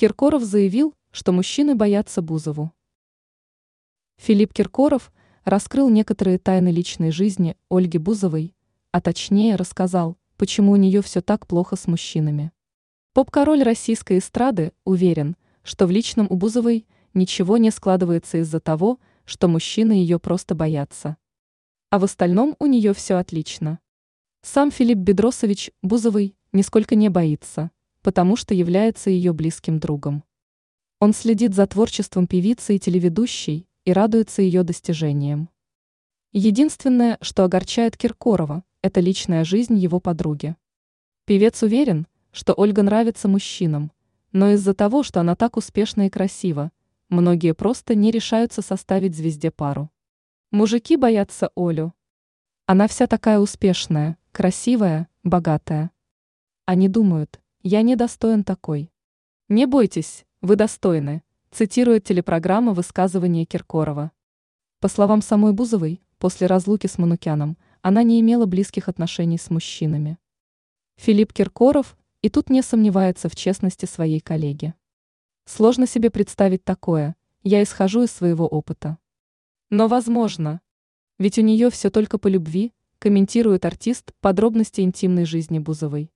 Киркоров заявил, что мужчины боятся Бузову. Филипп Киркоров раскрыл некоторые тайны личной жизни Ольги Бузовой, а точнее рассказал, почему у нее все так плохо с мужчинами. Поп-король российской эстрады уверен, что в личном у Бузовой ничего не складывается из-за того, что мужчины ее просто боятся. А в остальном у нее все отлично. Сам Филипп Бедросович Бузовой нисколько не боится, потому что является ее близким другом. Он следит за творчеством певицы и телеведущей, и радуется ее достижениям. Единственное, что огорчает Киркорова, это личная жизнь его подруги. Певец уверен, что Ольга нравится мужчинам, но из-за того, что она так успешна и красива, многие просто не решаются составить звезде пару. Мужики боятся Олю. Она вся такая успешная, красивая, богатая. Они думают, я недостоин такой. Не бойтесь, вы достойны, цитирует телепрограмма высказывания Киркорова. По словам самой Бузовой, после разлуки с Манукяном она не имела близких отношений с мужчинами. Филипп Киркоров и тут не сомневается в честности своей коллеги. Сложно себе представить такое, я исхожу из своего опыта. Но возможно. Ведь у нее все только по любви, комментирует артист подробности интимной жизни Бузовой.